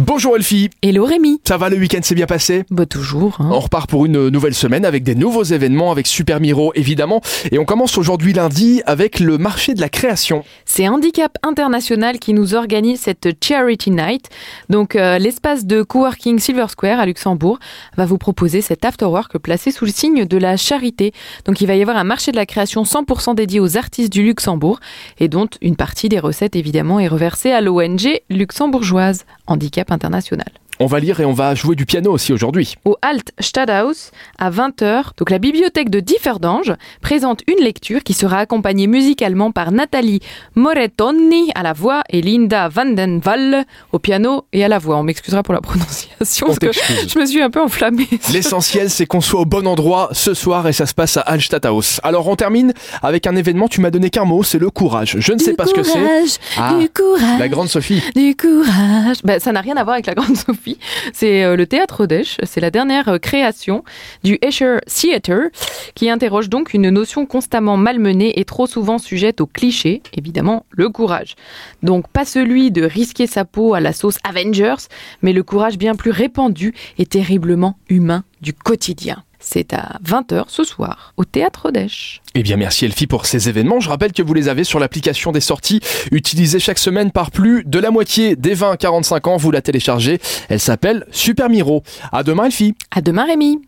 Bonjour Elfie, Hello Rémi ça va le week-end s'est bien passé? Bah toujours, hein. On repart pour une nouvelle semaine avec des nouveaux événements avec Super Miro évidemment et on commence aujourd'hui lundi avec le marché de la création. C'est Handicap International qui nous organise cette Charity Night. Donc euh, l'espace de coworking Silver Square à Luxembourg va vous proposer cet afterwork placé sous le signe de la charité. Donc il va y avoir un marché de la création 100% dédié aux artistes du Luxembourg et dont une partie des recettes évidemment est reversée à l'ONG luxembourgeoise Handicap International. On va lire et on va jouer du piano aussi aujourd'hui. au Alt Stadthaus à 20h. Donc la bibliothèque de Differdange présente une lecture qui sera accompagnée musicalement par Nathalie Moretoni à la voix et Linda Vandenwall au piano et à la voix. On m'excusera pour la prononciation On parce que je me suis un peu enflammée. L'essentiel c'est qu'on soit au bon endroit ce soir et ça se passe à Hallstatthaus. Alors on termine avec un événement, tu m'as donné qu'un mot, c'est le courage. Je ne sais pas ce que c'est. Ah, du courage, La grande Sophie. du courage. Bah, ça n'a rien à voir avec la grande Sophie. C'est euh, le théâtre d'Esch. C'est la dernière euh, création du Escher Theater qui interroge donc une notion constamment malmenée et trop souvent sujette au cliché, évidemment le courage. Donc pas celui de risquer sa peau à la sauce Avengers, mais le courage bien plus répandu et terriblement humain du quotidien. C'est à 20h ce soir au théâtre d'Esch. Eh bien merci Elfie pour ces événements. Je rappelle que vous les avez sur l'application des sorties utilisée chaque semaine par plus de la moitié des 20-45 ans. Vous la téléchargez. Elle s'appelle Super Miro. À demain Elfie. À demain Rémi